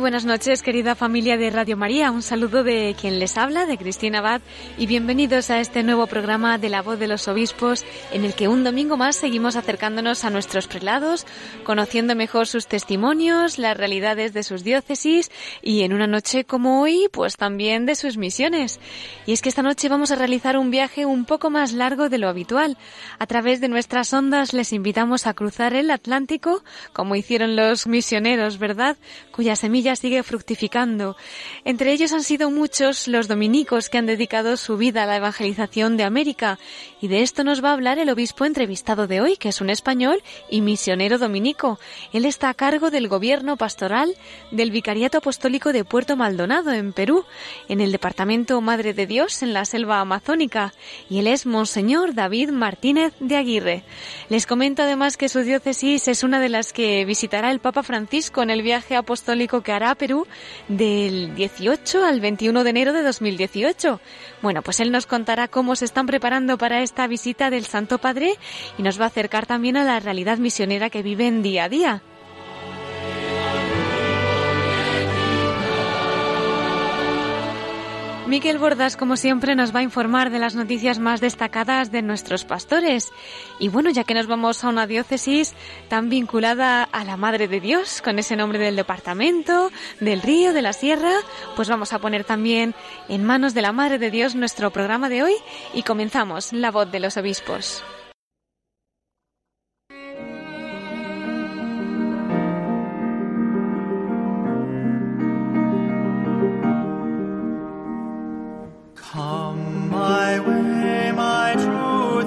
buenas noches, querida familia de Radio María. Un saludo de quien les habla, de Cristina Abad, y bienvenidos a este nuevo programa de La Voz de los Obispos, en el que un domingo más seguimos acercándonos a nuestros prelados, conociendo mejor sus testimonios, las realidades de sus diócesis y en una noche como hoy, pues también de sus misiones. Y es que esta noche vamos a realizar un viaje un poco más largo de lo habitual. A través de nuestras ondas les invitamos a cruzar el Atlántico, como hicieron los misioneros, ¿verdad? Cuya semilla sigue fructificando. Entre ellos han sido muchos los dominicos que han dedicado su vida a la evangelización de América. Y de esto nos va a hablar el obispo entrevistado de hoy, que es un español y misionero dominico. Él está a cargo del gobierno pastoral del Vicariato Apostólico de Puerto Maldonado, en Perú, en el departamento Madre de Dios, en la selva amazónica. Y él es Monseñor David Martínez de Aguirre. Les comento además que su diócesis es una de las que visitará el Papa Francisco en el viaje apostólico que hará Perú del 18 al 21 de enero de 2018. Bueno, pues él nos contará cómo se están preparando para esta visita del Santo Padre y nos va a acercar también a la realidad misionera que viven día a día. Miquel Bordas, como siempre, nos va a informar de las noticias más destacadas de nuestros pastores. Y bueno, ya que nos vamos a una diócesis tan vinculada a la Madre de Dios, con ese nombre del departamento, del río, de la sierra, pues vamos a poner también en manos de la Madre de Dios nuestro programa de hoy y comenzamos La voz de los obispos.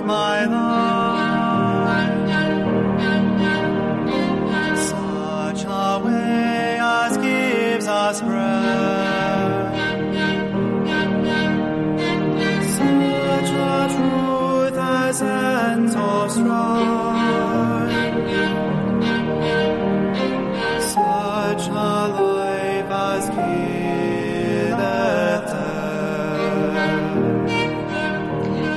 My life. Such a way as gives us breath. Such a truth as ends of strife.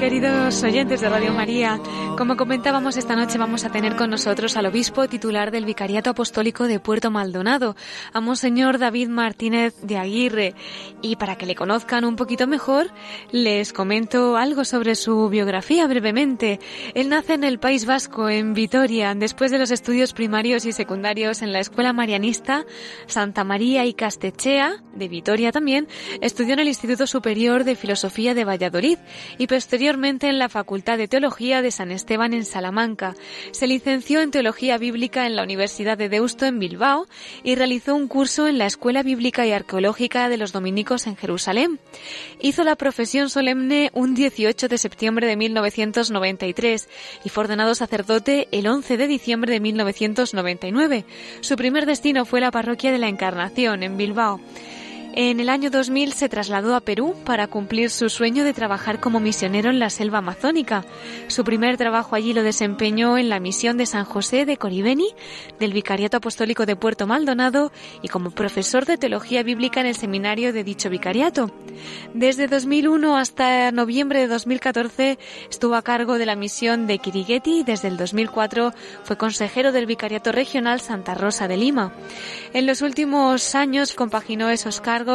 Queridos oyentes de Radio María, como comentábamos esta noche vamos a tener con nosotros al obispo titular del Vicariato Apostólico de Puerto Maldonado, a Monseñor David Martínez de Aguirre. Y para que le conozcan un poquito mejor, les comento algo sobre su biografía brevemente. Él nace en el País Vasco, en Vitoria, después de los estudios primarios y secundarios en la Escuela Marianista Santa María y Castechea, de Vitoria también, estudió en el Instituto Superior de Filosofía de Valladolid y posteriormente en la Facultad de Teología de San Esteban en Salamanca. Se licenció en Teología Bíblica en la Universidad de Deusto en Bilbao y realizó un curso en la Escuela Bíblica y Arqueológica de los Dominicos en Jerusalén. Hizo la profesión solemne un 18 de septiembre de 1993 y fue ordenado sacerdote el 11 de diciembre de 1999. Su primer destino fue la Parroquia de la Encarnación en Bilbao. En el año 2000 se trasladó a Perú para cumplir su sueño de trabajar como misionero en la selva amazónica. Su primer trabajo allí lo desempeñó en la misión de San José de Coribeni, del Vicariato Apostólico de Puerto Maldonado y como profesor de teología bíblica en el seminario de dicho vicariato. Desde 2001 hasta noviembre de 2014 estuvo a cargo de la misión de Kirigueti y desde el 2004 fue consejero del Vicariato Regional Santa Rosa de Lima. En los últimos años compaginó esos cargos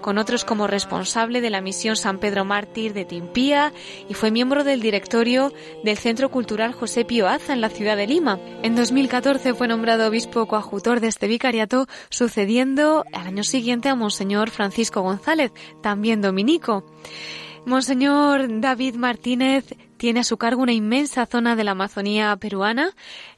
con otros como responsable de la misión San Pedro Mártir de Timpía y fue miembro del directorio del Centro Cultural José Pío Aza en la ciudad de Lima. En 2014 fue nombrado obispo coadjutor de este vicariato, sucediendo al año siguiente a Monseñor Francisco González, también dominico. Monseñor David Martínez tiene a su cargo una inmensa zona de la Amazonía peruana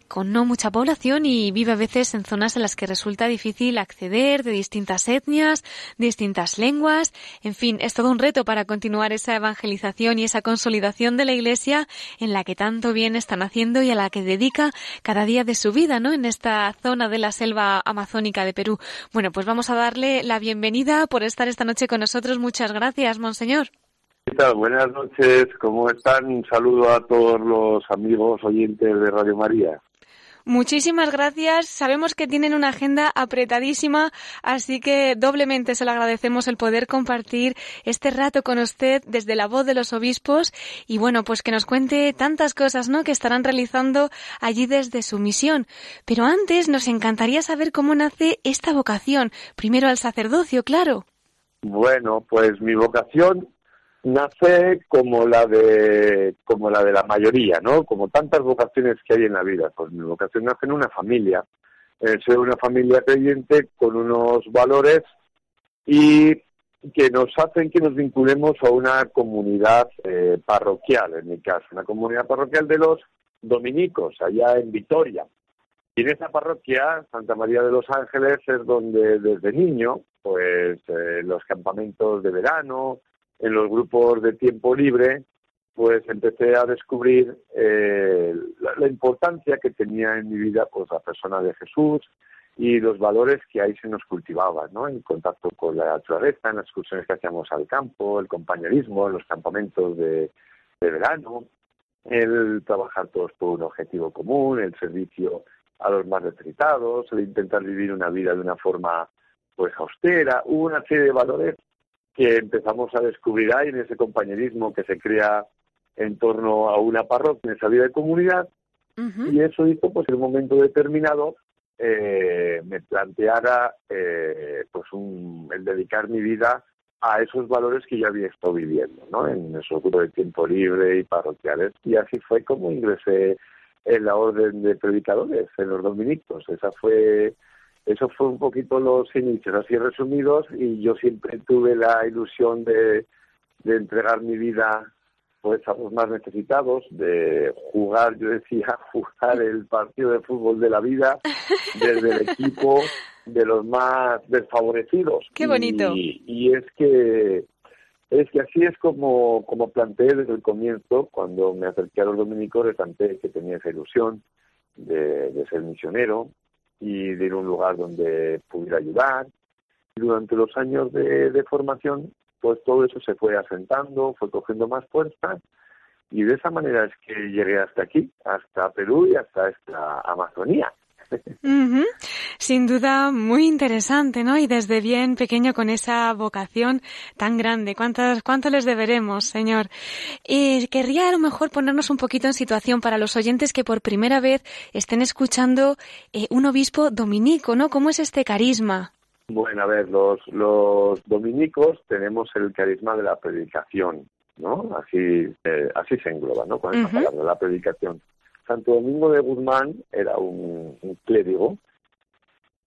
con no mucha población y vive a veces en zonas en las que resulta difícil acceder, de distintas etnias, distintas lenguas. En fin, es todo un reto para continuar esa evangelización y esa consolidación de la Iglesia en la que tanto bien están haciendo y a la que dedica cada día de su vida, ¿no? En esta zona de la selva amazónica de Perú. Bueno, pues vamos a darle la bienvenida por estar esta noche con nosotros. Muchas gracias, Monseñor. ¿Qué tal? Buenas noches, ¿cómo están? Un saludo a todos los amigos oyentes de Radio María. Muchísimas gracias. Sabemos que tienen una agenda apretadísima, así que doblemente se lo agradecemos el poder compartir este rato con usted desde la voz de los obispos y bueno, pues que nos cuente tantas cosas, ¿no? Que estarán realizando allí desde su misión. Pero antes nos encantaría saber cómo nace esta vocación. Primero al sacerdocio, claro. Bueno, pues mi vocación nace como la de como la de la mayoría, ¿no? Como tantas vocaciones que hay en la vida. Pues mi vocación nace en una familia, en ser una familia creyente con unos valores y que nos hacen que nos vinculemos a una comunidad eh, parroquial, en mi caso, una comunidad parroquial de los dominicos, allá en Vitoria. Y en esa parroquia, Santa María de los Ángeles, es donde desde niño, pues eh, los campamentos de verano, en los grupos de tiempo libre, pues empecé a descubrir eh, la, la, importancia que tenía en mi vida pues la persona de Jesús y los valores que ahí se nos cultivaban, ¿no? En contacto con la naturaleza, en las excursiones que hacíamos al campo, el compañerismo, los campamentos de, de verano, el trabajar todos por un objetivo común, el servicio a los más necesitados, el intentar vivir una vida de una forma pues austera, una serie de valores que empezamos a descubrir ahí en ese compañerismo que se crea en torno a una parroquia, en esa vida de comunidad, uh -huh. y eso hizo pues en un momento determinado eh, me planteara eh, pues un, el dedicar mi vida a esos valores que yo había estado viviendo, ¿no? En esos grupos de tiempo libre y parroquiales, y así fue como ingresé en la orden de predicadores, en los dominicos. Esa fue eso fue un poquito los inicios, así resumidos, y yo siempre tuve la ilusión de, de entregar mi vida pues a los más necesitados, de jugar, yo decía, jugar el partido de fútbol de la vida desde el equipo de los más desfavorecidos. Qué bonito. Y, y es que es que así es como, como planteé desde el comienzo, cuando me acerqué a los dominicos, planteé que tenía esa ilusión de, de ser misionero, y de ir a un lugar donde pudiera ayudar. Durante los años de, de, formación, pues todo eso se fue asentando, fue cogiendo más fuerza y de esa manera es que llegué hasta aquí, hasta Perú y hasta esta Amazonía. Uh -huh. Sin duda, muy interesante, ¿no? Y desde bien pequeño con esa vocación tan grande. ¿Cuántas, ¿Cuánto les deberemos, Señor? Y querría a lo mejor ponernos un poquito en situación para los oyentes que por primera vez estén escuchando eh, un obispo dominico, ¿no? ¿Cómo es este carisma? Bueno, a ver, los, los dominicos tenemos el carisma de la predicación, ¿no? Así, eh, así se engloba, ¿no? Con uh -huh. palabra, la predicación. Santo Domingo de Guzmán era un, un clérigo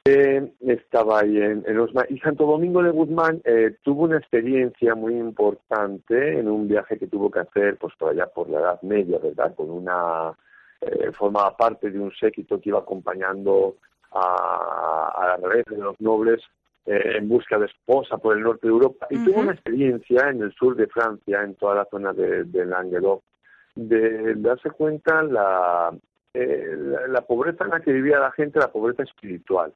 que estaba ahí en, en los y Santo Domingo de Guzmán eh, tuvo una experiencia muy importante en un viaje que tuvo que hacer pues por allá por la Edad Media, ¿verdad? Con una eh, formaba parte de un séquito que iba acompañando a, a la red de los nobles eh, en busca de esposa por el norte de Europa y uh -huh. tuvo una experiencia en el sur de Francia, en toda la zona de, de Languedoc, de darse cuenta la, eh, la, la, pobreza en la que vivía la gente, la pobreza espiritual.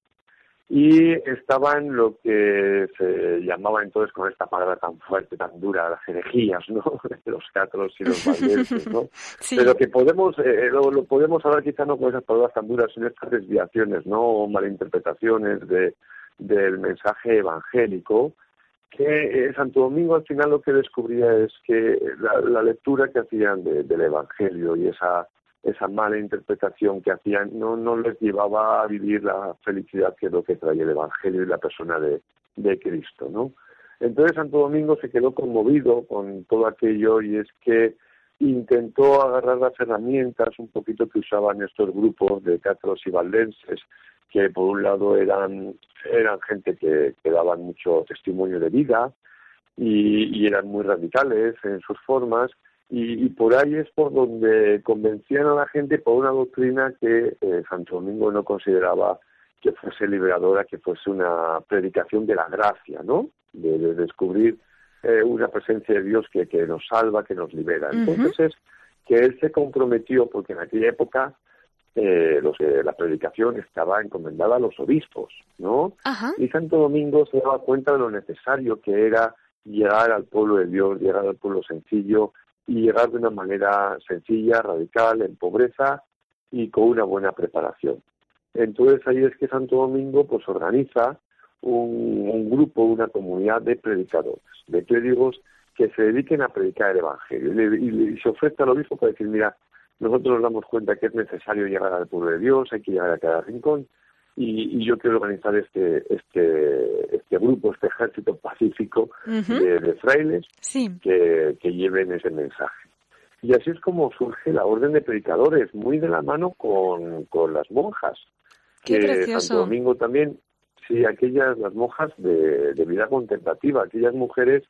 Y estaban lo que se llamaba entonces con esta palabra tan fuerte, tan dura, las herejías, ¿no? los catros y los valdenses, ¿no? Sí. Pero que podemos, eh, lo, lo, podemos hablar quizá no con esas palabras tan duras, sino estas desviaciones, ¿no? O malinterpretaciones de, del mensaje evangélico que eh, Santo Domingo al final lo que descubría es que la, la lectura que hacían de, del Evangelio y esa esa mala interpretación que hacían no no les llevaba a vivir la felicidad que es lo que trae el Evangelio y la persona de, de Cristo, ¿no? Entonces Santo Domingo se quedó conmovido con todo aquello y es que intentó agarrar las herramientas un poquito que usaban estos grupos de catros y valdenses que por un lado eran, eran gente que, que daban mucho testimonio de vida y, y, eran muy radicales en sus formas, Y, y por ahí es por donde convencían a la gente por una doctrina que eh, Santo Domingo no consideraba que fuese liberadora, que fuese una predicación de la gracia, ¿no? De, de descubrir eh, una presencia de Dios que, que nos salva, que nos libera. Entonces es que él se comprometió, porque en aquella época eh, los, eh, la predicación estaba encomendada a los obispos, ¿no? Ajá. Y Santo Domingo se daba cuenta de lo necesario que era llegar al pueblo de Dios, llegar al pueblo sencillo y llegar de una manera sencilla, radical, en pobreza y con una buena preparación. Entonces ahí es que Santo Domingo pues organiza un, un grupo, una comunidad de predicadores, de clérigos que se dediquen a predicar el Evangelio. Y, le- y le- y se ofrece al obispo para decir, mira, nosotros nos damos cuenta que es necesario llegar al pueblo de Dios, hay que llegar a cada rincón, y, y yo quiero organizar este, este, este grupo, este ejército pacífico de, de frailes Sí. que, que lleven ese mensaje. Y así es como surge la orden de predicadores, muy de la mano con, con las monjas. Qué que precioso. Santo Domingo también, sí, aquellas, las monjas de, de vida contemplativa, aquellas mujeres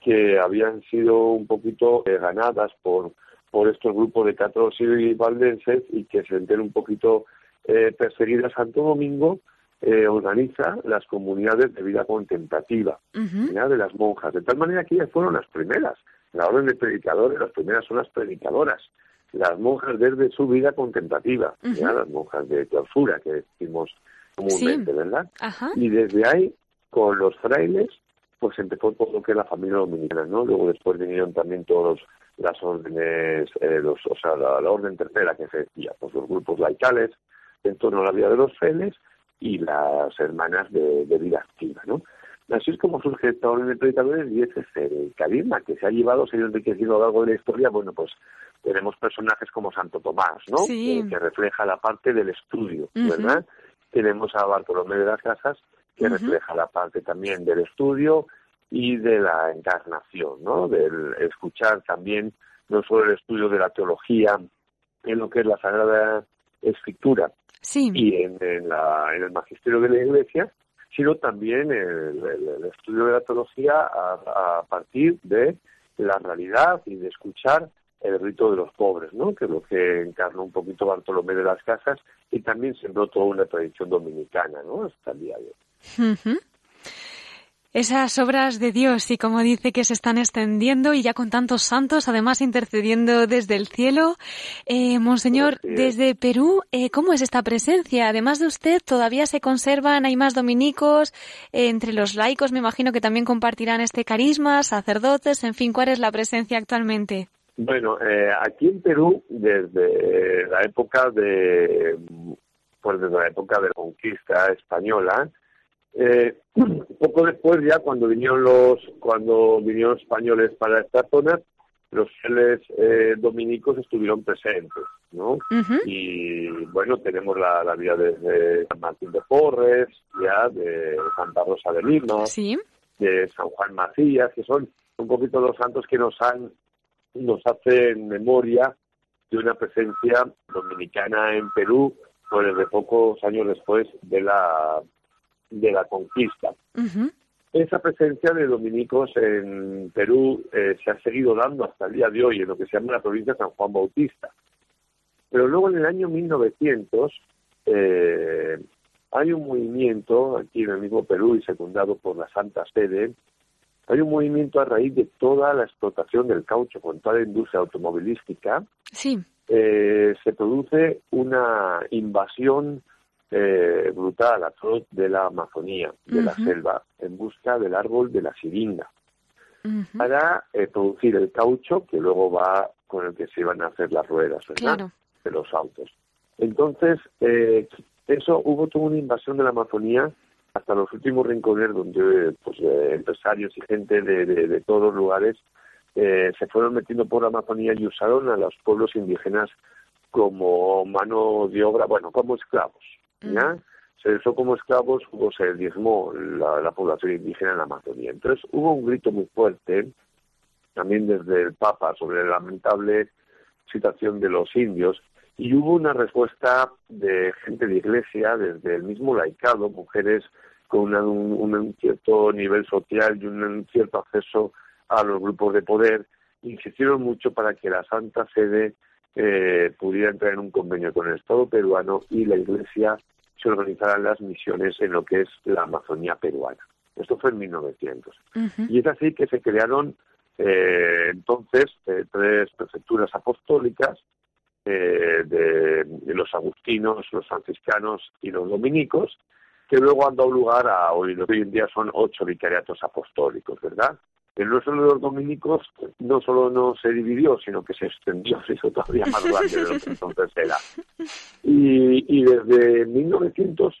que habían sido un poquito eh, ganadas por, por estos grupos de católicos y valdenses y que se enteren un poquito eh, perseguidas. Santo Domingo eh, organiza las comunidades de vida contemplativa. ¿ya? de las monjas, de tal manera que ellas fueron las primeras. La orden de predicadores, las primeras son las predicadoras. Las monjas desde su vida contemplativa, ¿ya? Ujú. las monjas de clausura que decimos comúnmente, Sí. ¿verdad? Ajá. Y desde ahí, con los frailes, pues empezó todo lo que es la familia dominicana, ¿no? Luego después vinieron también todos las órdenes, eh, los, o sea, la, la orden tercera que se decía, pues los grupos laicales en torno a la vida de los frailes y las hermanas de, de vida activa, ¿no? Así es como surge esta orden de predicadores y ese es el carisma que se ha llevado, se ha ido enriqueciendo a lo largo de la historia. Bueno, pues tenemos personajes como Santo Tomás, ¿no? Sí. Que, que refleja la parte del estudio. ¿verdad? Tenemos a Bartolomé de las Casas, que refleja la parte también del estudio y de la encarnación, ¿no? Del escuchar también no solo el estudio de la teología en lo que es la Sagrada Escritura Sí. y en, en la- en el magisterio de la Iglesia, sino también el, el- el estudio de la teología a, a partir de la realidad y de escuchar el rito de los pobres, ¿no? que es lo que encarnó un poquito Bartolomé de las Casas y también sembró toda una tradición dominicana ¿no? hasta el día de hoy. Ujú. Esas obras de Dios y como dice que se están extendiendo y ya con tantos santos, además intercediendo desde el cielo. Eh, Monseñor, desde Perú, eh, ¿cómo es esta presencia? Además de usted, todavía se conservan, hay más dominicos, eh, entre los laicos me imagino que también compartirán este carisma, sacerdotes, en fin, ¿cuál es la presencia actualmente? Bueno, eh, aquí en Perú, desde la época de, pues desde la época de la conquista española, eh, poco después ya cuando vinieron los, cuando vinieron españoles para esta zona, los fieles eh, dominicos estuvieron presentes, ¿no? Y bueno, tenemos la, la vida de, de San Martín de Porres, ya de Santa Rosa de Lima, Sí. de San Juan Macías, que son un poquito los santos que nos han nos hacen memoria de una presencia dominicana en Perú, pues desde pocos años después de la de la conquista. Esa presencia de dominicos en Perú eh, se ha seguido dando hasta el día de hoy en lo que se llama la provincia de San Juan Bautista. Pero luego en el año 1900 eh, hay un movimiento aquí en el mismo Perú y secundado por la Santa Sede, hay un movimiento a raíz de toda la explotación del caucho con toda la industria automovilística, Sí. eh, se produce una invasión eh, brutal a todos de la Amazonía, de la selva, en busca del árbol de la siringa, para eh, producir el caucho que luego va con el que se iban a hacer las ruedas ¿verdad? Claro. de los autos. Entonces, eh, eso hubo toda una invasión de la Amazonía hasta los últimos rincones donde pues, eh, empresarios y gente de, de- de todos los lugares eh, se fueron metiendo por la Amazonía y usaron a los pueblos indígenas como mano de obra, bueno, como esclavos. ¿Ya? Se usó como esclavos, luego se diezmó la, la población indígena en la Amazonía. Entonces hubo un grito muy fuerte, también desde el Papa, sobre la lamentable situación de los indios, y hubo una respuesta de gente de iglesia, desde el mismo laicado, mujeres con una- un, un cierto nivel social y un cierto acceso a los grupos de poder, insistieron mucho para que la Santa Sede eh, pudiera entrar en un convenio con el Estado peruano y la Iglesia se organizaran las misiones en lo que es la Amazonía peruana. Esto fue en 1900. Ujú. Y es así que se crearon eh, entonces eh, tres prefecturas apostólicas eh, de, de los agustinos, los franciscanos y los dominicos, que luego han dado lugar a hoy, hoy en día son ocho vicariatos apostólicos, ¿verdad? El nuestro de los dominicos no solo no se dividió, sino que se extendió, se hizo todavía más grande de lo que entonces era. Y, y desde 1900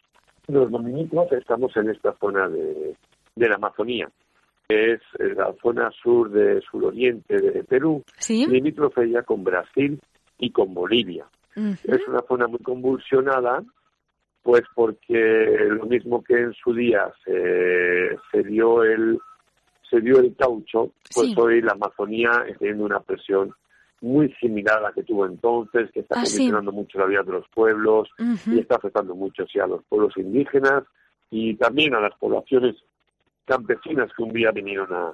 los dominicos estamos en esta zona de, de la Amazonía, que es eh, la zona sur de suroriente de Perú, Sí. limítrofe ya con Brasil y con Bolivia. Es una zona muy convulsionada, pues porque lo mismo que en su día se, se dio el se dio el caucho, pues Sí. hoy la Amazonía está teniendo una presión muy similar a la que tuvo entonces, que está Ah, sí. condicionando mucho la vida de los pueblos y está afectando mucho sí, a los pueblos indígenas y también a las poblaciones campesinas que un día vinieron a,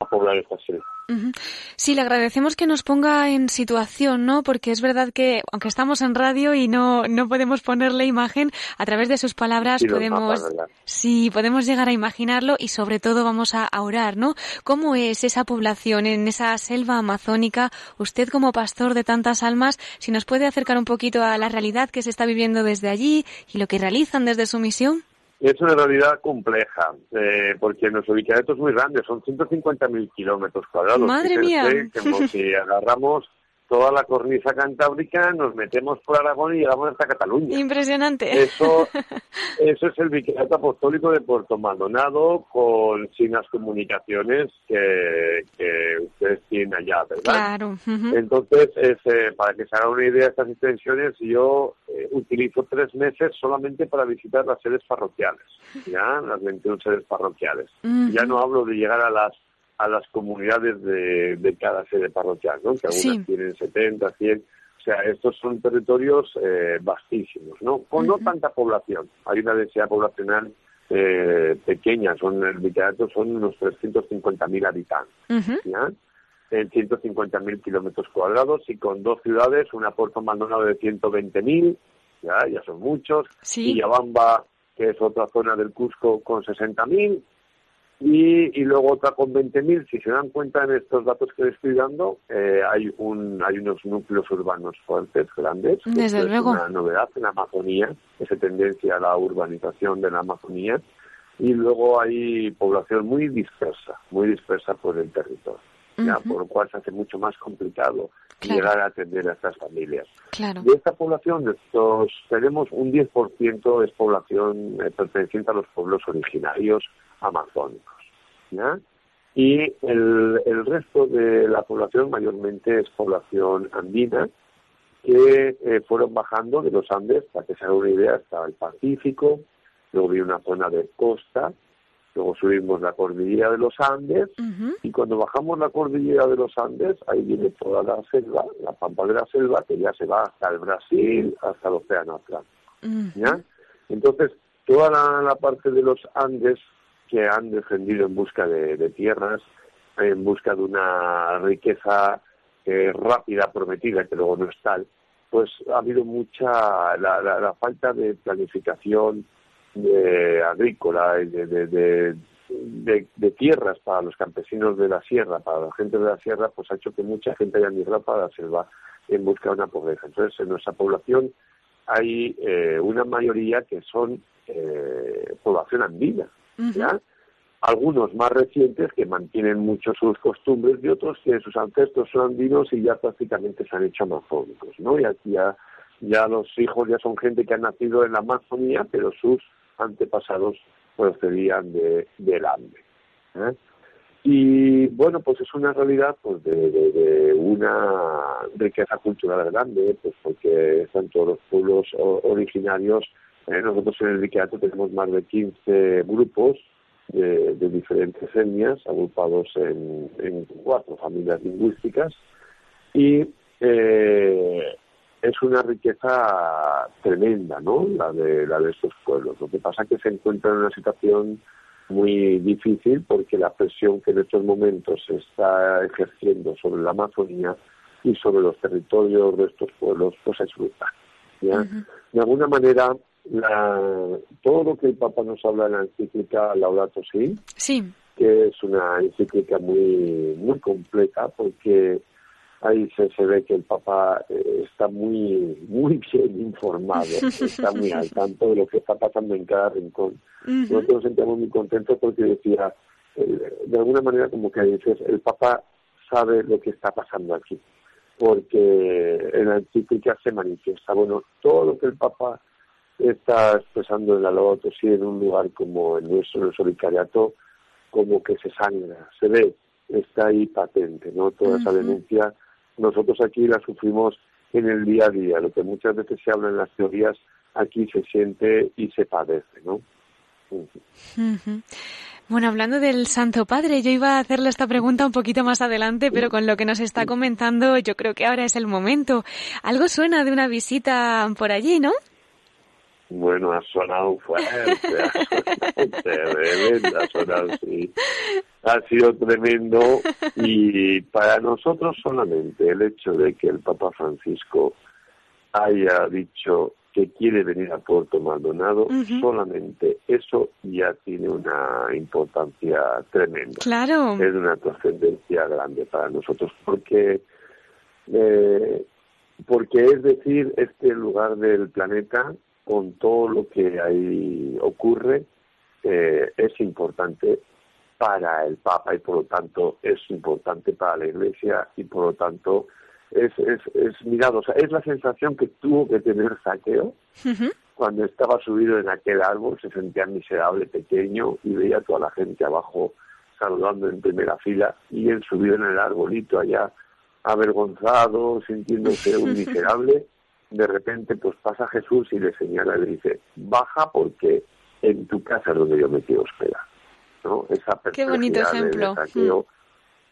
a poblar esta selva. Ujú. Sí, le agradecemos que nos ponga en situación, ¿no? Porque es verdad que, aunque estamos en radio y no, no podemos ponerle imagen, a través de sus palabras los podemos, sí, podemos llegar a imaginarlo y sobre todo vamos a, a orar, ¿no? ¿Cómo es esa población en esa selva amazónica? Usted como pastor de tantas almas, si nos puede acercar un poquito a la realidad que se está viviendo desde allí y lo que realizan desde su misión. Es una realidad compleja, eh, porque nuestro vicariato es muy grande, son 150.000 kilómetros cuadrados. Madre mía. Como si agarramos toda la cornisa cantábrica, nos metemos por Aragón y llegamos hasta Cataluña. Impresionante. Eso, eso es el vicariato apostólico de Puerto Maldonado con signas comunicaciones que, que ustedes tienen allá, ¿verdad? Claro. Entonces, es, eh, para que se haga una idea de estas extensiones, yo eh, utilizo tres meses solamente para visitar las sedes parroquiales, ¿ya? Las 21 sedes parroquiales. Ya no hablo de llegar a las a las comunidades de, de cada sede parroquial, ¿no? Que algunas Sí. tienen 70, 100. O sea, estos son territorios eh, vastísimos, ¿no? Con no tanta población. Hay una densidad poblacional eh, pequeña. Son, el vicariato son unos 350.000 habitantes. Ujú. ¿ya? en 150.000 kilómetros cuadrados y con dos ciudades, una Puerto Maldonado de 120.000, ya, ya son muchos, Sí. y Yabamba, que es otra zona del Cusco, con 60.000, y, y luego otra con 20.000. Si se dan cuenta en estos datos que les estoy dando, eh, hay, un, hay unos núcleos urbanos fuertes, grandes. Desde luego. Es una novedad en la Amazonía, esa tendencia a la urbanización de la Amazonía. Y luego hay población muy dispersa, muy dispersa por el territorio ya, por lo cual se hace mucho más complicado Claro. llegar a atender a estas familias. Claro. De esta población, de estos, tenemos un 10% es población eh, perteneciente a los pueblos originarios amazónicos. ¿ya? Y el, el resto de la población mayormente es población andina que eh, fueron bajando de los Andes, para que se haga una idea, hasta el Pacífico, luego vi una zona de costa, luego subimos la cordillera de los Andes, y cuando bajamos la cordillera de los Andes, ahí viene toda la selva, la pampa de la selva, que ya se va hasta el Brasil, hasta el Océano Atlántico. Entonces, toda la, la parte de los Andes que han defendido en busca de, tierras, en busca de una riqueza eh, rápida, prometida, que luego no es tal, pues ha habido mucha, la, la- la falta de planificación de agrícola de- de tierras para los campesinos de la sierra, para la gente de la sierra, pues ha hecho que mucha gente haya migrado para la selva en busca de una pobreza. Entonces, en nuestra población hay eh, una mayoría que son eh, población andina, ¿ya? Algunos más recientes que mantienen mucho sus costumbres y otros que sus ancestros son andinos y ya prácticamente se han hecho amazónicos, ¿no? Y aquí ya, ya los hijos ya son gente que ha nacido en la Amazonía, pero sus antepasados procedían de, del Ande. ¿eh? Y bueno, pues es una realidad pues de, de- de una riqueza cultural grande, pues porque están todos los pueblos originarios. Eh, nosotros en el Viqueato tenemos más de 15 grupos de, de diferentes etnias, agrupados en, en cuatro familias lingüísticas. Y eh, es una riqueza tremenda, ¿no? La de, la de estos pueblos. Lo que pasa es que se encuentran en una situación muy difícil porque la presión que en estos momentos se está ejerciendo sobre la Amazonía y sobre los territorios de estos pueblos pues es brutal. ¿ya? De alguna manera, la, todo lo que el Papa nos habla en la encíclica Laudato Si, Sí. que es una encíclica muy muy completa porque ahí se, se ve que el Papa eh, está muy muy bien informado, está muy al tanto de lo que está pasando en cada rincón. Nosotros nos sentíamos muy contentos porque decía, eh, de alguna manera como que dices, el Papa sabe lo que está pasando aquí, porque en la encíclica se manifiesta, bueno, todo lo que el Papa está expresando en la Laudato Si en un lugar como el nuestro, en el Solicariato, como que se sangra, se ve, está ahí patente, ¿no? Toda esa denuncia, nosotros aquí la sufrimos en el día a día, lo que muchas veces se habla en las teorías, aquí se siente y se padece, ¿no? Bueno, hablando del Santo Padre, yo iba a hacerle esta pregunta un poquito más adelante, pero con lo que nos está comentando, yo creo que ahora es el momento. Algo suena de una visita por allí, ¿no? Bueno, ha sonado fuerte, ha sonado tremendo, ha sonado, sí. Ha sido tremendo y para nosotros solamente el hecho de que el Papa Francisco haya dicho que quiere venir a Puerto Maldonado, solamente eso ya tiene una importancia tremenda. Claro. Es una trascendencia grande para nosotros porque eh, porque es decir este lugar del planeta con todo lo que ahí ocurre eh, es importante para el Papa y por lo tanto es importante para la Iglesia y por lo tanto es, es, es mirado, o sea, es la sensación que tuvo que tener Saqueo cuando estaba subido en aquel árbol, se sentía miserable, pequeño y veía a toda la gente abajo saludando en primera fila y él subido en el arbolito allá avergonzado, sintiéndose un miserable, de repente pues pasa Jesús y le señala y le dice, baja porque en tu casa es donde yo me quiero hospedar. ¿no? Esa Qué bonito de- ejemplo. Saqueo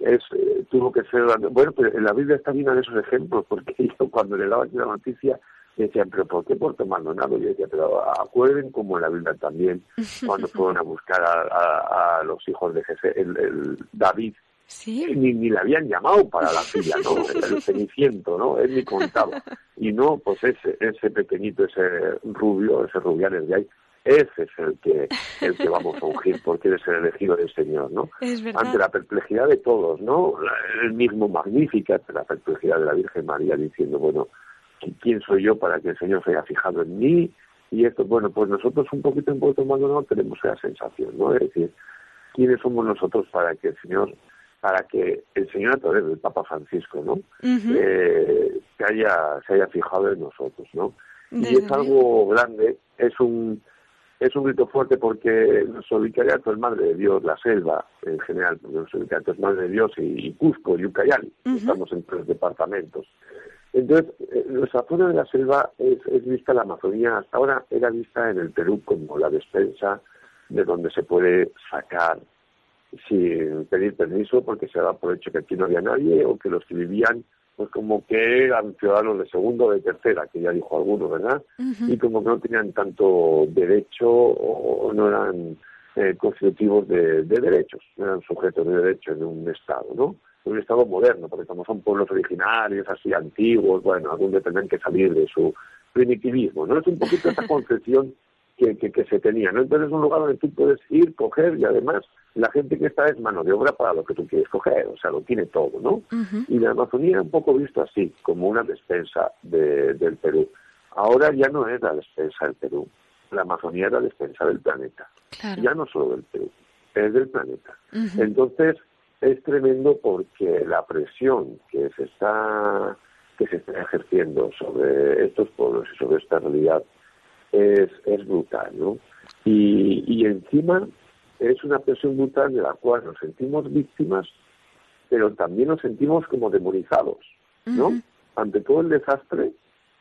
es, eh, tuvo que ser bueno pero en la Biblia está llena de esos ejemplos porque yo cuando le daba aquí la noticia decían pero ¿por qué Puerto Maldonado? yo decía pero acuerden como en la Biblia también cuando fueron a buscar a, a- a los hijos de el, el David Sí. ni, ni le habían llamado para la fila, ¿no? El ceniciento, ¿no? Él ni contaba. Y no, pues ese, ese pequeñito, ese rubio, ese rubianes de ahí, ese es el que, el que vamos a ungir, porque eres el elegido del Señor, ¿no? Es verdad. Ante la perplejidad de todos, ¿no? La- El mismo magnífica, ante la perplejidad de la Virgen María, diciendo, bueno, ¿qui- ¿quién soy yo para que el Señor se haya fijado en mí? Y esto, bueno, pues nosotros un poquito en Puerto Maldonado tenemos esa sensación, ¿no? Es decir, ¿quiénes somos nosotros para que el Señor, para que el Señor a través del Papa Francisco, ¿no? Eh, se haya se haya fijado en nosotros, ¿no? Y es algo grande, es un es un grito fuerte porque nuestro vicariato es Madre de Dios, la selva en general, porque nuestro vicariato es Madre de Dios y, y Cusco y Ucayali, estamos en tres departamentos. Entonces, eh, nuestra zona de la selva es, es vista la Amazonía, hasta ahora era vista en el Perú como la despensa de donde se puede sacar sin pedir permiso porque se daba por hecho que aquí no había nadie o que los que vivían pues como que eran ciudadanos de segunda o de tercera, que ya dijo alguno, ¿verdad? Y como que no tenían tanto derecho o no eran eh, constitutivos de, de derechos, no eran sujetos de derecho en un Estado, ¿no? En un Estado moderno, porque como son pueblos originarios, así antiguos, bueno, algún día tendrán que salir de su primitivismo, ¿no? Es un poquito esa concepción que, que, que se tenía, ¿no? Entonces es un lugar donde tú puedes ir, coger y además la gente que está es mano de obra para lo que tú quieres coger, o sea, lo tiene todo, ¿no? Y la Amazonía un poco visto así, como una despensa de- del Perú. Ahora ya no es la despensa del Perú, la Amazonía es la despensa del planeta, Claro. ya no solo del Perú, es del planeta. Entonces es tremendo porque la presión que se está que se está ejerciendo sobre estos pueblos y sobre esta realidad es, es brutal, ¿no? Y, y encima es una presión brutal de la cual nos sentimos víctimas, pero también nos sentimos como demonizados, ¿no? Ante todo el desastre,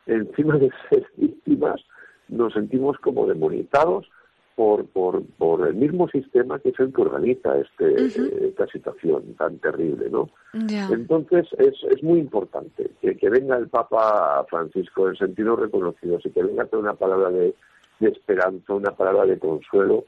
encima de ser víctimas, nos sentimos como demonizados por, por, por el mismo sistema que es el que organiza este, esta situación tan terrible, ¿no? Entonces es, es muy importante que, que venga el Papa Francisco en sentido reconocido y que venga con una palabra de, de esperanza, una palabra de consuelo,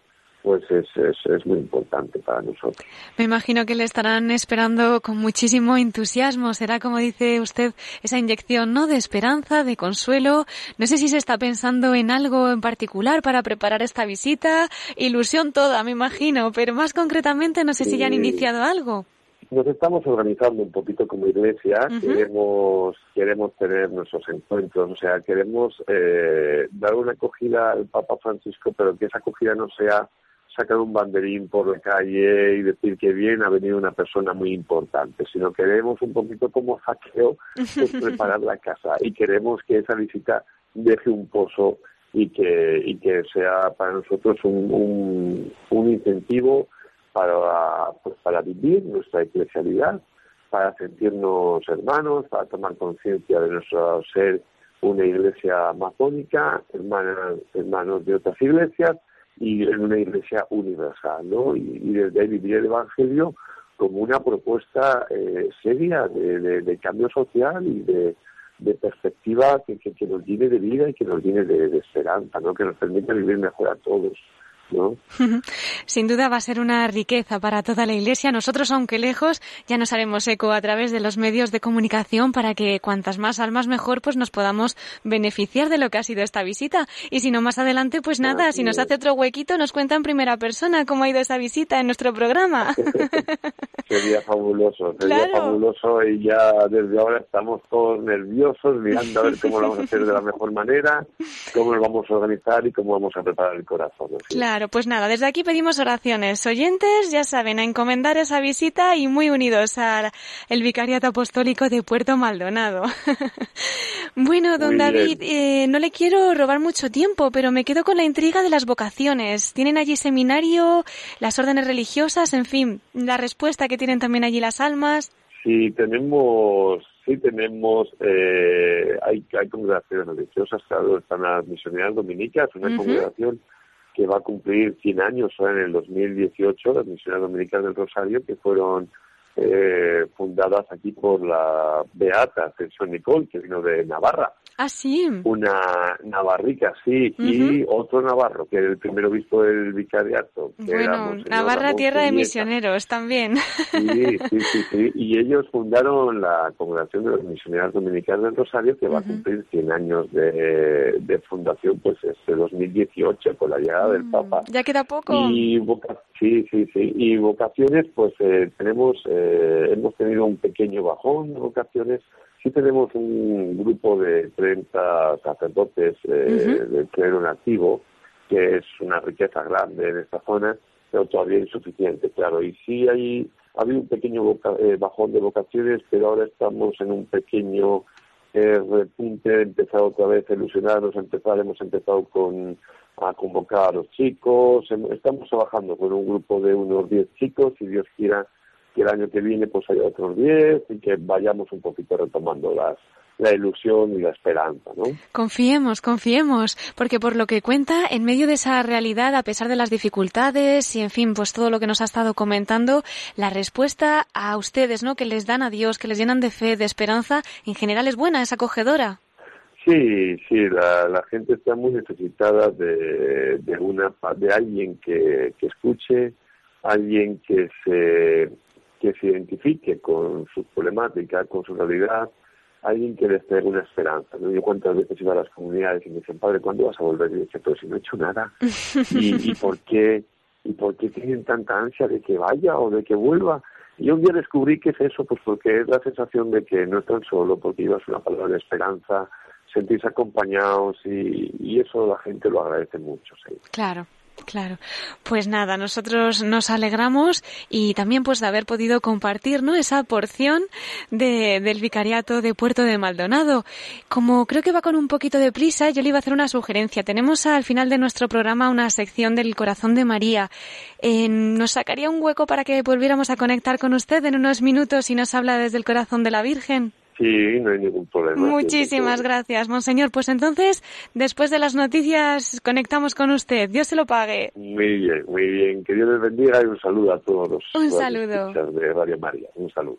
pues es, es, es, muy importante para nosotros. Me imagino que le estarán esperando con muchísimo entusiasmo. Será, como dice usted, esa inyección ¿no? de esperanza, de consuelo. No sé si se está pensando en algo en particular para preparar esta visita. Ilusión toda, me imagino, pero más concretamente no sé si ya han iniciado algo. Nos estamos organizando un poquito como iglesia, queremos queremos tener nuestros encuentros, o sea, queremos eh, dar una acogida al Papa Francisco, pero que esa acogida no sea sacar un banderín por la calle y decir que bien ha venido una persona muy importante, sino queremos un poquito como saqueo pues, preparar la casa. Y queremos que esa visita deje un pozo y que, y que sea para nosotros un, un, un incentivo para, pues, para vivir nuestra eclesialidad, para sentirnos hermanos, para tomar conciencia de nuestro ser una iglesia masónica, hermanas, hermanos de otras iglesias y en una iglesia universal, ¿no? Y, y desde ahí vivir el Evangelio como una propuesta eh, seria de, de, cambio social y de, de perspectiva que, que, nos llene de vida y que nos llene de, esperanza, ¿no? Que nos permita vivir mejor a todos. ¿No? Sin duda va a ser una riqueza para toda la Iglesia. Nosotros, aunque lejos, ya nos haremos eco a través de los medios de comunicación para que cuantas más almas mejor, pues nos podamos beneficiar de lo que ha sido esta visita. Y si no más adelante, pues nada, si nos hace otro huequito, nos cuenta en primera persona cómo ha ido esa visita en nuestro programa. sería fabuloso, sería claro. fabuloso y ya desde ahora estamos todos nerviosos mirando a ver cómo lo vamos a hacer de la mejor manera, cómo lo vamos a organizar y cómo vamos a preparar el corazón. ¿sí? Claro. Claro, pues nada, desde aquí pedimos oraciones. Oyentes, ya saben, a encomendar esa visita y muy unidos al el Vicariato Apostólico de Puerto Maldonado. bueno, don muy David, eh, no le quiero robar mucho tiempo, pero me quedo con la intriga de las vocaciones. ¿Tienen allí seminario, las órdenes religiosas, en fin, la respuesta que tienen también allí las almas? Sí, tenemos sí tenemos, eh, hay, hay congregaciones religiosas, claro, están las misioneras dominicas, una uh -huh. congregación que va a cumplir 100 años en el 2018, las misiones dominicas del Rosario, que fueron eh, fundadas aquí por la Beata Ascensión Nicole, que vino de Navarra. Ah, sí. Una navarrica, sí, uh -huh. y otro navarro, que era el primer obispo del vicariato. Que bueno, Navarra, tierra de misioneros también. Sí, sí, sí, sí, y ellos fundaron la Congregación de los Misioneros Dominicanos del Rosario, que va uh -huh. a cumplir 100 años de, de, fundación, pues este 2018, con la llegada del Papa. Ya queda poco. Y sí, sí, sí, y vocaciones, pues eh, tenemos, eh, hemos tenido un pequeño bajón de vocaciones, sí tenemos un grupo de 30 sacerdotes eh, uh -huh. del clero nativo, que es una riqueza grande en esta zona, pero todavía insuficiente, claro. Y sí hay, ha habido un pequeño boca, eh, bajón de vocaciones, pero ahora estamos en un pequeño eh, repunte, empezar otra vez a ilusionarnos, empezar, hemos empezado con a convocar a los chicos, estamos trabajando con un grupo de unos 10 chicos, si Dios quiera que el año que viene pues haya otros 10 y que vayamos un poquito retomando las la ilusión y la esperanza, ¿no? Confiemos, confiemos, porque por lo que cuenta, en medio de esa realidad, a pesar de las dificultades y, en fin, pues todo lo que nos ha estado comentando, la respuesta a ustedes, ¿no? Que les dan a Dios, que les llenan de fe, de esperanza, en general es buena, es acogedora. Sí, sí, la, la gente está muy necesitada de, de una de alguien que, que escuche, alguien que se que se identifique con su problemática, con su realidad, alguien que les traiga una esperanza. ¿no? Yo cuántas veces iba a las comunidades y me dicen, padre, ¿cuándo vas a volver? Y yo decía, pero si no he hecho nada. ¿Y, y por qué? ¿Y por qué tienen tanta ansia de que vaya o de que vuelva? Y un día descubrí que es eso, pues porque es la sensación de que no están solo, porque llevas una palabra de esperanza, sentirse acompañados y, y eso la gente lo agradece mucho. Sí. Claro. Claro, pues nada, nosotros nos alegramos y también pues de haber podido compartir ¿no? esa porción de, del vicariato de Puerto de Maldonado. Como creo que va con un poquito de prisa, yo le iba a hacer una sugerencia. Tenemos al final de nuestro programa una sección del corazón de María. Eh, ¿Nos sacaría un hueco para que volviéramos a conectar con usted en unos minutos y nos habla desde el corazón de la Virgen? Sí, no hay ningún problema. Muchísimas gracias, monseñor. Pues entonces, después de las noticias, conectamos con usted. Dios se lo pague. Muy bien, muy bien. Que Dios les bendiga y un saludo a todos un saludo. de Radio María. Un saludo.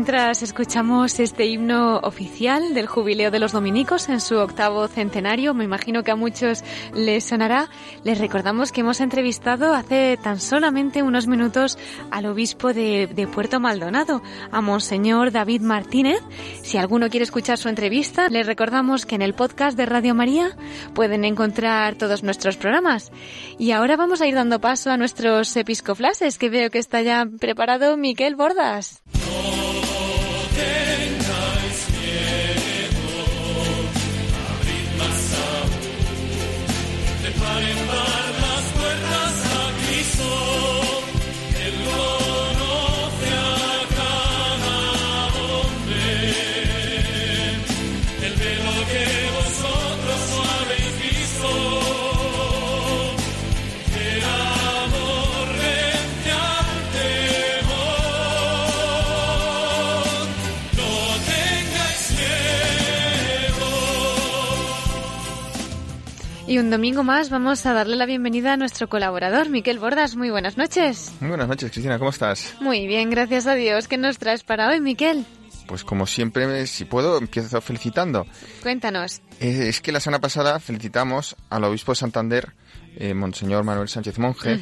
mientras escuchamos este himno oficial del Jubileo de los Dominicos en su octavo centenario, me imagino que a muchos les sonará, les recordamos que hemos entrevistado hace tan solamente unos minutos al obispo de, de Puerto Maldonado, a Monseñor David Martínez. Si alguno quiere escuchar su entrevista, les recordamos que en el podcast de Radio María pueden encontrar todos nuestros programas. Y ahora vamos a ir dando paso a nuestros episcoflases, que veo que está ya preparado Miquel Bordas. Y un domingo más vamos a darle la bienvenida a nuestro colaborador, Miquel Bordas. Muy buenas noches. Muy buenas noches, Cristina, ¿cómo estás? Muy bien, gracias a Dios. ¿Qué nos traes para hoy, Miquel? Pues como siempre, si puedo, empiezo felicitando. Cuéntanos. Eh, es que la semana pasada felicitamos al obispo de Santander, eh, Monseñor Manuel Sánchez Monje,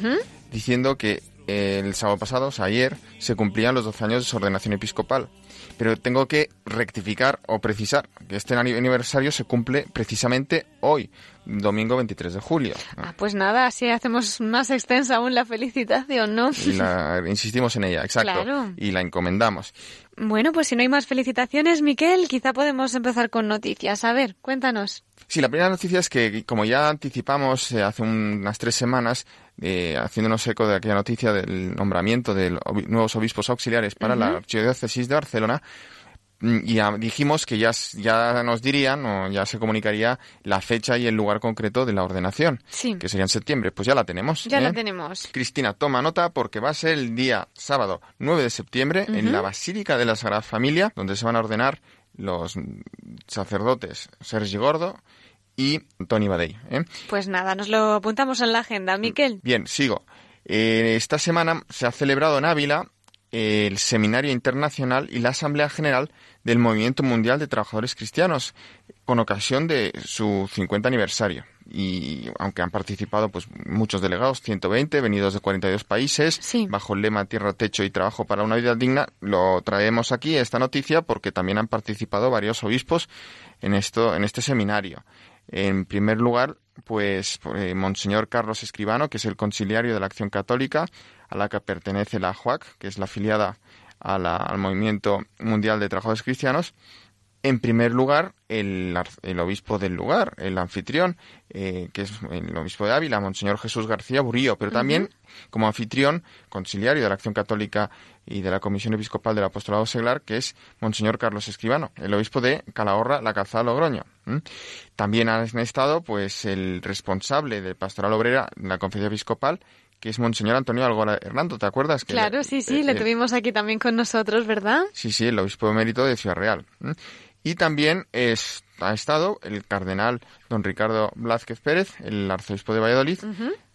diciendo que el sábado pasado, o sea, ayer, se cumplían los 12 años de su ordenación episcopal. Pero tengo que rectificar o precisar que este aniversario se cumple precisamente hoy, domingo 23 de julio. Ah, pues nada, así hacemos más extensa aún la felicitación, ¿no? Y la, insistimos en ella, exacto. Claro. Y la encomendamos. Bueno, pues si no hay más felicitaciones, Miquel, quizá podemos empezar con noticias. A ver, cuéntanos. Sí, la primera noticia es que, como ya anticipamos eh, hace unas tres semanas, eh, haciéndonos eco de aquella noticia del nombramiento de nuevos obispos auxiliares para la Archidiócesis de Barcelona, mm, ya dijimos que ya, ya nos dirían o ya se comunicaría la fecha y el lugar concreto de la ordenación, Sí. que sería en septiembre. Pues ya la tenemos. Ya ¿eh? la tenemos. Cristina, toma nota porque va a ser el día sábado 9 de septiembre en la Basílica de la Sagrada Familia, donde se van a ordenar los sacerdotes Sergi Gordo y Tony Badey. ¿eh? Pues nada, nos lo apuntamos en la agenda, Miquel. Bien, sigo. Eh, esta semana se ha celebrado en Ávila eh, el Seminario Internacional y la Asamblea General del Movimiento Mundial de Trabajadores Cristianos, con ocasión de su 50 aniversario. Y aunque han participado pues muchos delegados, 120, venidos de 42 países, Sí. bajo el lema Tierra, Techo y Trabajo para una vida digna, lo traemos aquí, esta noticia, porque también han participado varios obispos en, esto, en este seminario. En primer lugar, pues eh, Monseñor Carlos Escribano, que es el conciliario de la Acción Católica, a la que pertenece la JUAC, que es la afiliada a la- al Movimiento Mundial de Trabajadores Cristianos. En primer lugar, el, el obispo del lugar, el anfitrión, eh, que es el obispo de Ávila, Monseñor Jesús García Burío, pero también como anfitrión, conciliario de la Acción Católica y de la Comisión Episcopal del Apostolado Seglar, que es Monseñor Carlos Escribano, el obispo de Calahorra, La Calzada, Logroño. También han estado pues el responsable de Pastoral Obrera en la Conferencia Episcopal, que es Monseñor Antonio Algora Hernando, ¿te acuerdas? Que Claro, sí, sí, eh, le eh, tuvimos aquí también con nosotros, ¿verdad? Sí, sí, el obispo emérito de Ciudad Real. Y también es- ha estado el cardenal don Ricardo Blázquez Pérez, el arzobispo de Valladolid,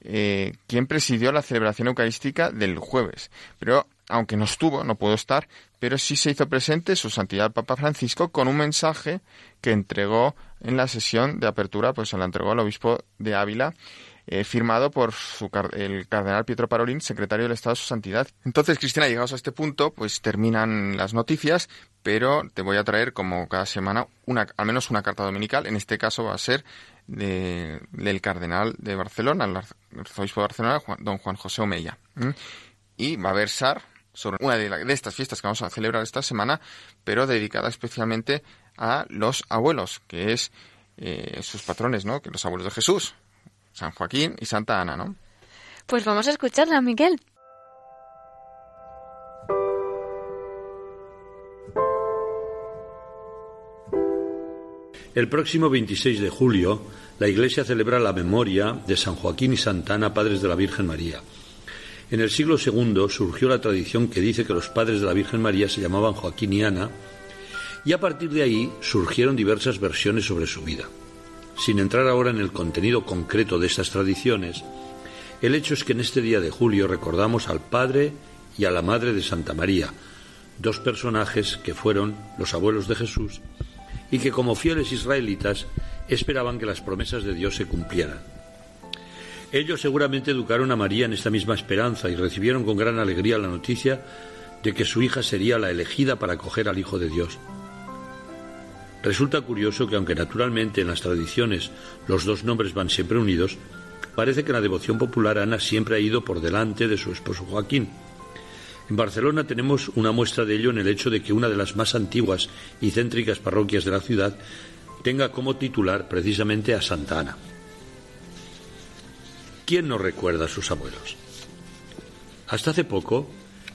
eh, quien presidió la celebración eucarística del jueves. Pero aunque no estuvo, no pudo estar, pero sí se hizo presente su santidad el Papa Francisco con un mensaje que entregó en la sesión de apertura, pues se la entregó al obispo de Ávila, eh, firmado por su, el cardenal Pietro Parolin, secretario del Estado de su santidad. Entonces, Cristina, llegados a este punto, pues terminan las noticias, pero te voy a traer, como cada semana, una, al menos una carta dominical. En este caso va a ser de- del cardenal de Barcelona, el arz- arzobispo de Barcelona, Juan- don Juan José Omeya. Y va a versar sobre una de, la- de estas fiestas que vamos a celebrar esta semana, pero dedicada especialmente a los abuelos, que es eh, sus patrones, ¿no? Que los abuelos de Jesús, San Joaquín y Santa Ana, ¿no? Pues vamos a escucharla, Miguel. El próximo 26 de julio, la Iglesia celebra la memoria de San Joaquín y Santa Ana, padres de la Virgen María. En el siglo II surgió la tradición que dice que los padres de la Virgen María se llamaban Joaquín y Ana, y a partir de ahí surgieron diversas versiones sobre su vida. Sin entrar ahora en el contenido concreto de estas tradiciones, el hecho es que en este día de julio recordamos al padre y a la madre de Santa María, dos personajes que fueron los abuelos de Jesús y que como fieles israelitas esperaban que las promesas de Dios se cumplieran. Ellos seguramente educaron a María en esta misma esperanza y recibieron con gran alegría la noticia de que su hija sería la elegida para acoger al Hijo de Dios. Resulta curioso que aunque naturalmente en las tradiciones los dos nombres van siempre unidos, parece que la devoción popular Ana siempre ha ido por delante de su esposo Joaquín. En Barcelona tenemos una muestra de ello en el hecho de que una de las más antiguas y céntricas parroquias de la ciudad tenga como titular precisamente a Santa Ana. ¿Quién no recuerda a sus abuelos? Hasta hace poco,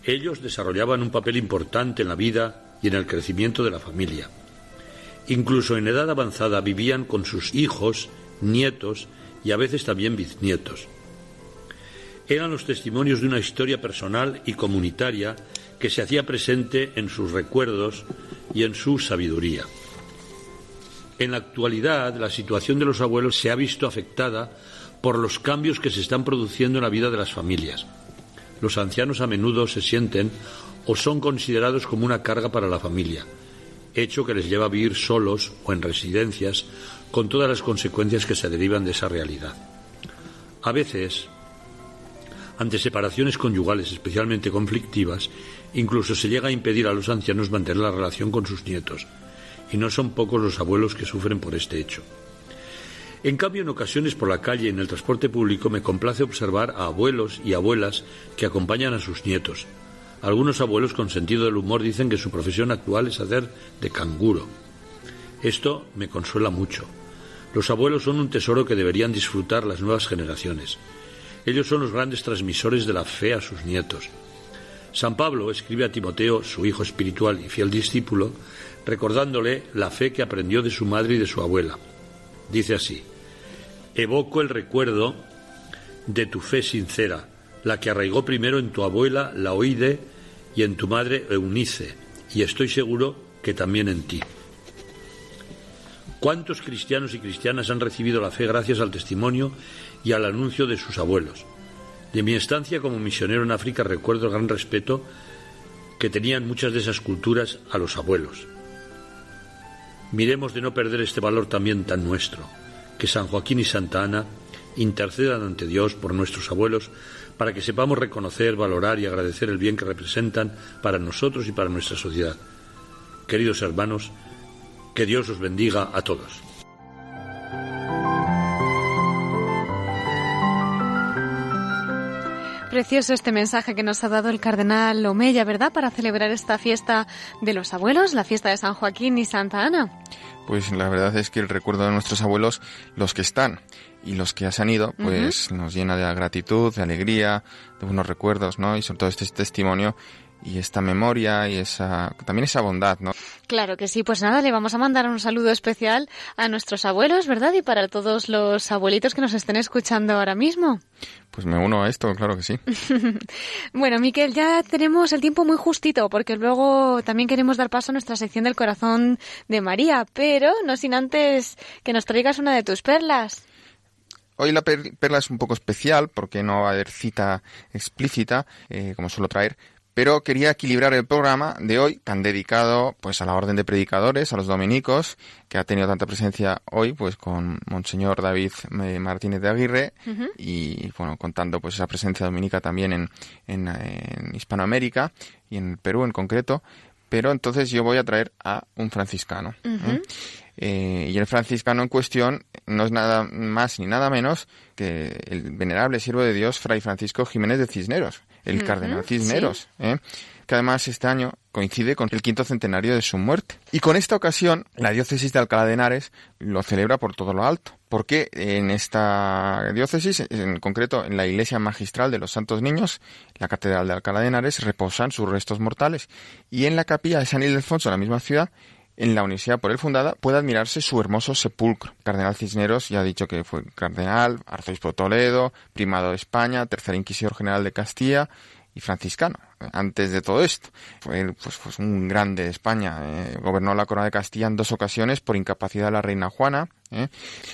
ellos desarrollaban un papel importante en la vida y en el crecimiento de la familia. Incluso en edad avanzada vivían con sus hijos, nietos y a veces también bisnietos. Eran los testimonios de una historia personal y comunitaria que se hacía presente en sus recuerdos y en su sabiduría. En la actualidad, la situación de los abuelos se ha visto afectada por los cambios que se están produciendo en la vida de las familias. Los ancianos a menudo se sienten o son considerados como una carga para la familia, hecho que les lleva a vivir solos o en residencias con todas las consecuencias que se derivan de esa realidad. A veces, ante separaciones conyugales especialmente conflictivas, incluso se llega a impedir a los ancianos mantener la relación con sus nietos, y no son pocos los abuelos que sufren por este hecho. En cambio, en ocasiones por la calle en el transporte público me complace observar a abuelos y abuelas que acompañan a sus nietos. Algunos abuelos con sentido del humor dicen que su profesión actual es hacer de canguro. Esto me consuela mucho. Los abuelos son un tesoro que deberían disfrutar las nuevas generaciones. Ellos son los grandes transmisores de la fe a sus nietos. San Pablo escribe a Timoteo, su hijo espiritual y fiel discípulo, recordándole la fe que aprendió de su madre y de su abuela. Dice así, evoco el recuerdo de tu fe sincera, la que arraigó primero en tu abuela Laoide y en tu madre Eunice, y estoy seguro que también en ti. ¿Cuántos cristianos y cristianas han recibido la fe gracias al testimonio y al anuncio de sus abuelos? De mi estancia como misionero en África recuerdo el gran respeto que tenían muchas de esas culturas a los abuelos. Miremos de no perder este valor también tan nuestro, que San Joaquín y Santa Ana intercedan ante Dios por nuestros abuelos para que sepamos reconocer, valorar y agradecer el bien que representan para nosotros y para nuestra sociedad. Queridos hermanos, que Dios os bendiga a todos. Precioso este mensaje que nos ha dado el cardenal Omeya, ¿verdad? Para celebrar esta fiesta de los abuelos, la fiesta de San Joaquín y Santa Ana. Pues la verdad es que el recuerdo de nuestros abuelos, los que están y los que ya se han ido, pues nos llena de gratitud, de alegría, de buenos recuerdos, ¿no? Y sobre todo este testimonio y esta memoria y esa también esa bondad, ¿no? Claro que sí, pues nada, le vamos a mandar un saludo especial a nuestros abuelos, ¿verdad? Y para todos los abuelitos que nos estén escuchando ahora mismo. Pues me uno a esto, claro que sí. Bueno, Miquel, ya tenemos el tiempo muy justito porque luego también queremos dar paso a nuestra sección del corazón de María, pero no sin antes que nos traigas una de tus perlas. Hoy la per- perla es un poco especial porque no va a haber cita explícita, eh, como suelo traer, pero quería equilibrar el programa de hoy, tan dedicado pues a la orden de predicadores, a los dominicos, que ha tenido tanta presencia hoy, pues con Monseñor David eh, Martínez de Aguirre y bueno, contando pues esa presencia dominica también en, en, en Hispanoamérica y en el Perú en concreto. Pero entonces yo voy a traer a un franciscano. ¿eh? Eh, y el franciscano en cuestión no es nada más ni nada menos que el venerable siervo de Dios, Fray Francisco Jiménez de Cisneros, el cardenal Cisneros, ¿eh? que además este año coincide con el quinto centenario de su muerte. Y con esta ocasión, la diócesis de Alcalá de Henares lo celebra por todo lo alto, porque en esta diócesis, en concreto en la iglesia magistral de los Santos Niños, la catedral de Alcalá de Henares, reposan sus restos mortales. Y en la capilla de San Ildefonso, en la misma ciudad, en la universidad por él fundada, puede admirarse su hermoso sepulcro. Cardenal Cisneros ya ha dicho que fue cardenal, arzobispo Toledo, primado de España, tercer inquisidor general de Castilla y franciscano. Antes de todo esto, fue pues, pues un grande de España. eh, gobernó la corona de Castilla en dos ocasiones por incapacidad de la reina Juana. Eh,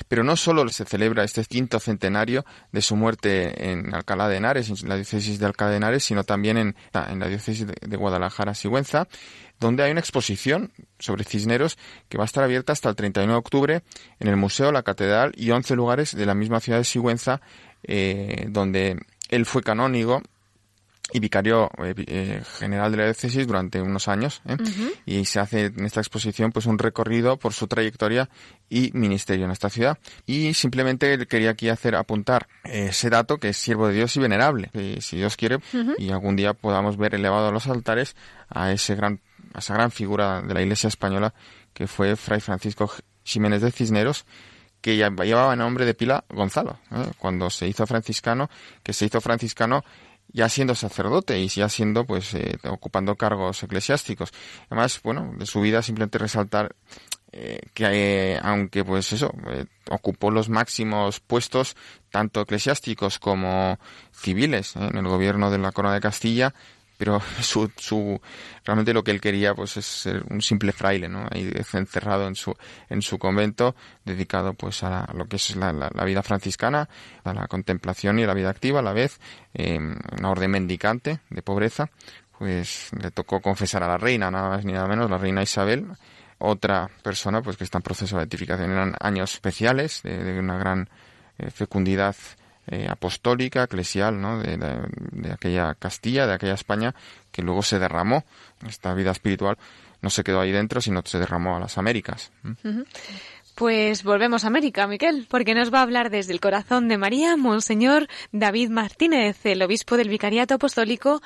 Pero no solo se celebra este quinto centenario de su muerte en Alcalá de Henares, en la diócesis de Alcalá de Henares, sino también en, en la diócesis de, Guadalajara, Sigüenza, donde hay una exposición sobre Cisneros que va a estar abierta hasta el 31 de octubre en el Museo, la Catedral y 11 lugares de la misma ciudad de Sigüenza, eh, donde él fue canónigo y vicario eh, eh, general de la diócesis durante unos años ¿eh? y se hace en esta exposición pues un recorrido por su trayectoria y ministerio en esta ciudad y simplemente quería aquí hacer apuntar ese dato que es siervo de Dios y venerable si Dios quiere y algún día podamos ver elevado a los altares a ese gran a esa gran figura de la Iglesia española que fue Fray Francisco Jiménez de Cisneros que llevaba nombre de pila Gonzalo ¿eh? cuando se hizo franciscano que se hizo franciscano ya siendo sacerdote y ya siendo, pues, eh, ocupando cargos eclesiásticos. Además, bueno, de su vida simplemente resaltar eh, que eh, aunque, pues eso, eh, ocupó los máximos puestos, tanto eclesiásticos como civiles, en el gobierno de la Corona de Castilla, pero su, su realmente lo que él quería pues es ser un simple fraile no ahí encerrado en su en su convento dedicado pues a, la- lo que es la, la- vida franciscana a la contemplación y la vida activa a la vez eh, una orden mendicante de pobreza. Pues le tocó confesar a la reina nada más ni nada menos la reina Isabel. Otra persona pues que está en proceso de beatificación. Eran años especiales de, de una gran eh, fecundidad eh, apostólica, eclesial, ¿no? De, de- aquella Castilla, de aquella España, que luego se derramó. Esta vida espiritual no se quedó ahí dentro, sino se derramó a las Américas. Pues volvemos a América, Miquel, porque nos va a hablar desde el corazón de María, Monseñor David Martínez, el obispo del Vicariato Apostólico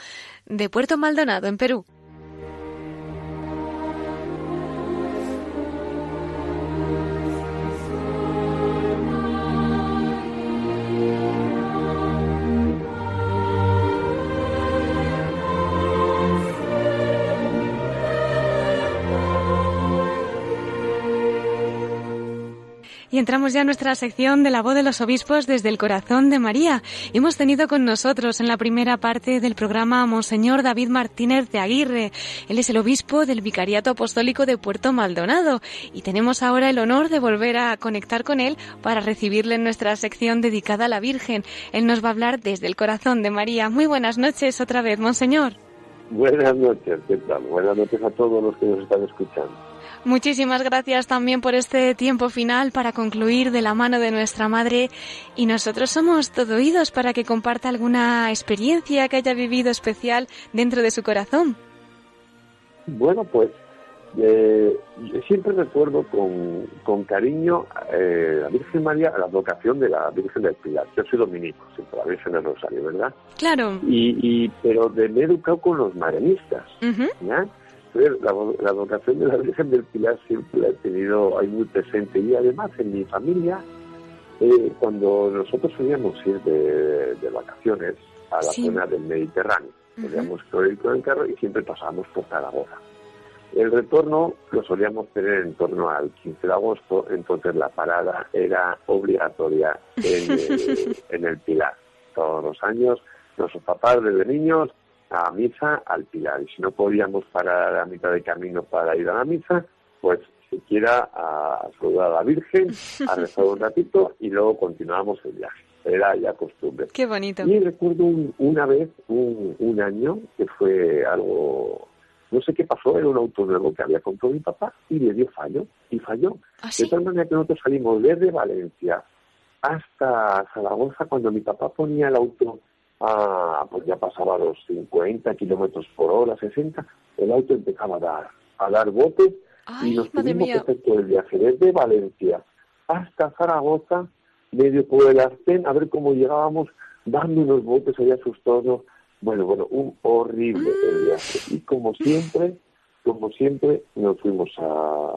de Puerto Maldonado, en Perú. Y entramos ya en nuestra sección de la voz de los obispos desde el corazón de María. Hemos tenido con nosotros en la primera parte del programa a Monseñor David Martínez de Aguirre. Él es el obispo del Vicariato Apostólico de Puerto Maldonado. Y tenemos ahora el honor de volver a conectar con él para recibirle en nuestra sección dedicada a la Virgen. Él nos va a hablar desde el corazón de María. Muy buenas noches otra vez, Monseñor. Buenas noches, ¿qué tal? Buenas noches a todos los que nos están escuchando. Muchísimas gracias también por este tiempo final para concluir de la mano de nuestra madre y nosotros somos todo oídos para que comparta alguna experiencia que haya vivido especial dentro de su corazón. Bueno, pues eh, yo siempre recuerdo con, con cariño eh, la Virgen María, la vocación de la Virgen del Pilar. Yo soy dominico, siempre la Virgen del Rosario, ¿verdad? Claro. Y, y pero de, me he educado con los marianistas, Ujú. ¿ya? La, la vocación de la Virgen del Pilar siempre la he tenido ahí muy presente y además en mi familia, eh, cuando nosotros solíamos ir de, de vacaciones a la Sí. zona del Mediterráneo, solíamos ir con el carro y siempre pasábamos por Zaragoza. El retorno lo solíamos tener en torno al 15 de agosto, entonces la parada era obligatoria en el, en el Pilar. Todos los años, nuestros papás desde niños a misa al Pilar. Y si no podíamos parar a mitad de camino para ir a la misa, pues que quiera a saludar a la Virgen, a rezar un ratito y luego continuamos el viaje. Era ya costumbre. Qué bonito. Y recuerdo un- una vez, un, un año, que fue algo, no sé qué pasó, era un auto nuevo que había comprado mi papá y le dio fallo, y falló. ¿Ah, sí? De tal manera que nosotros salimos desde Valencia hasta Zaragoza cuando mi papá ponía el auto a, pues ya pasaba los 50 kilómetros por hora, 60, el auto empezaba a dar, a dar botes Ay, y nos tuvimos que hacer todo el viaje desde Valencia hasta Zaragoza, medio por el Arcén, a ver cómo llegábamos, dando unos botes ahí asustados. Bueno, bueno, un horrible el viaje. Y como siempre, como siempre, nos fuimos a,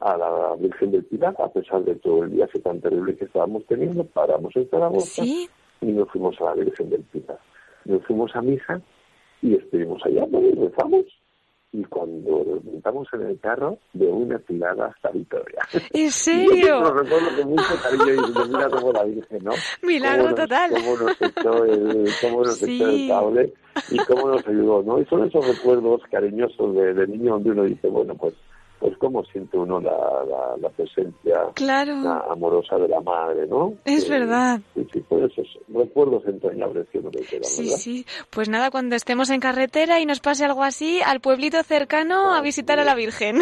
a la Virgen del Pilar, a pesar de todo el viaje tan terrible que estábamos teniendo, paramos en Zaragoza Sí. Y nos fuimos a la Virgen del Pilar. Nos fuimos a misa y estuvimos allá, ¿no? y rezamos. Y cuando nos montamos en el carro, de una tirada hasta Vitoria. ¿En Lo serio? recuerdo con mucho cariño y diciendo, mira cómo la Virgen, ¿no? Milagro Cómo nos- total. Cómo nos echó el, cómo nos echó Sí. el cable y cómo nos ayudó, ¿no? Y son esos recuerdos cariñosos de, de niño donde uno dice, bueno, pues pues cómo siente uno la, la, la presencia Claro. la amorosa de la madre, ¿no? Es Eh, verdad. Sí, sí, pues esos recuerdos entrañables que le quedan, Sí, ¿verdad? sí. Pues nada, cuando estemos en carretera y nos pase algo así, al pueblito cercano a visitar a la Virgen.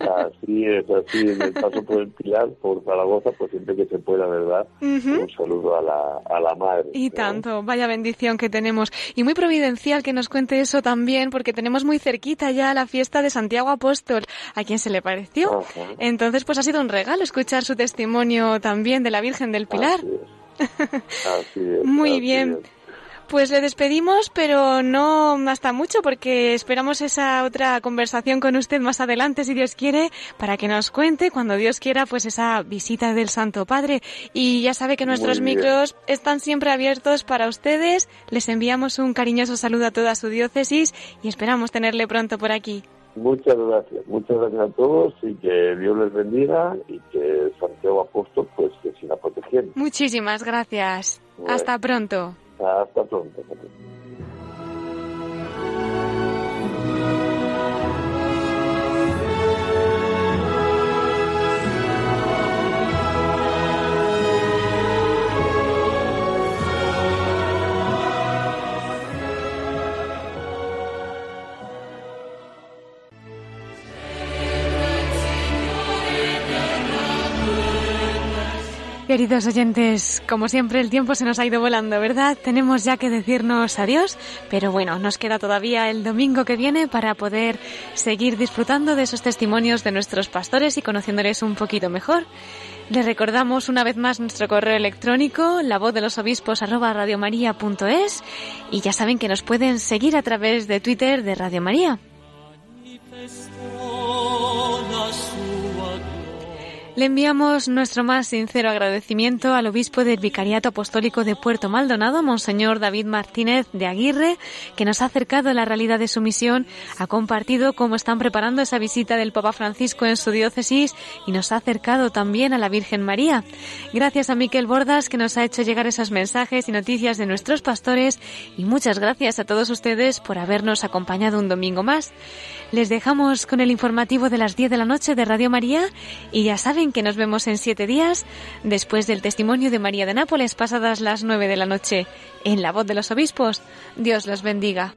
Así es, así en el paso por el Pilar, por Zaragoza, pues siempre que se pueda, ¿verdad? Ujú. Un saludo a la, a la madre. Y ¿no? tanto, vaya bendición que tenemos. Y muy providencial que nos cuente eso también, porque tenemos muy cerquita ya la fiesta de Santiago Apóstol, a quien se le pareció. Entonces, pues ha sido un regalo escuchar su testimonio también de la Virgen del Pilar. Así es. Así es, Muy así bien. es. Pues le despedimos, pero no hasta mucho, porque esperamos esa otra conversación con usted más adelante, si Dios quiere, para que nos cuente, cuando Dios quiera, pues esa visita del Santo Padre. Y ya sabe que nuestros micros están siempre abiertos para ustedes. Les enviamos un cariñoso saludo a toda su diócesis y esperamos tenerle pronto por aquí. Muchas gracias, muchas gracias a todos y que Dios les bendiga y que Santiago Apóstol pues que siga protegiendo. Muchísimas gracias. Bueno. Hasta pronto. Hasta pronto. hasta pronto. Queridos oyentes, como siempre el tiempo se nos ha ido volando, ¿verdad? Tenemos ya que decirnos adiós, pero bueno, nos queda todavía el domingo que viene para poder seguir disfrutando de esos testimonios de nuestros pastores y conociéndoles un poquito mejor. Les recordamos una vez más nuestro correo electrónico, la voz de los obispos y ya saben que nos pueden seguir a través de Twitter de Radio María. Le enviamos nuestro más sincero agradecimiento al obispo del Vicariato Apostólico de Puerto Maldonado, Monseñor David Martínez de Aguirre, que nos ha acercado a la realidad de su misión, ha compartido cómo están preparando esa visita del Papa Francisco en su diócesis y nos ha acercado también a la Virgen María. Gracias a Miquel Bordas, que nos ha hecho llegar esos mensajes y noticias de nuestros pastores, y muchas gracias a todos ustedes por habernos acompañado un domingo más. Les dejamos con el informativo de las 10 de la noche de Radio María y ya saben que nos vemos en siete días después del testimonio de María de Nápoles pasadas las 9 de la noche en la voz de los obispos. Dios los bendiga.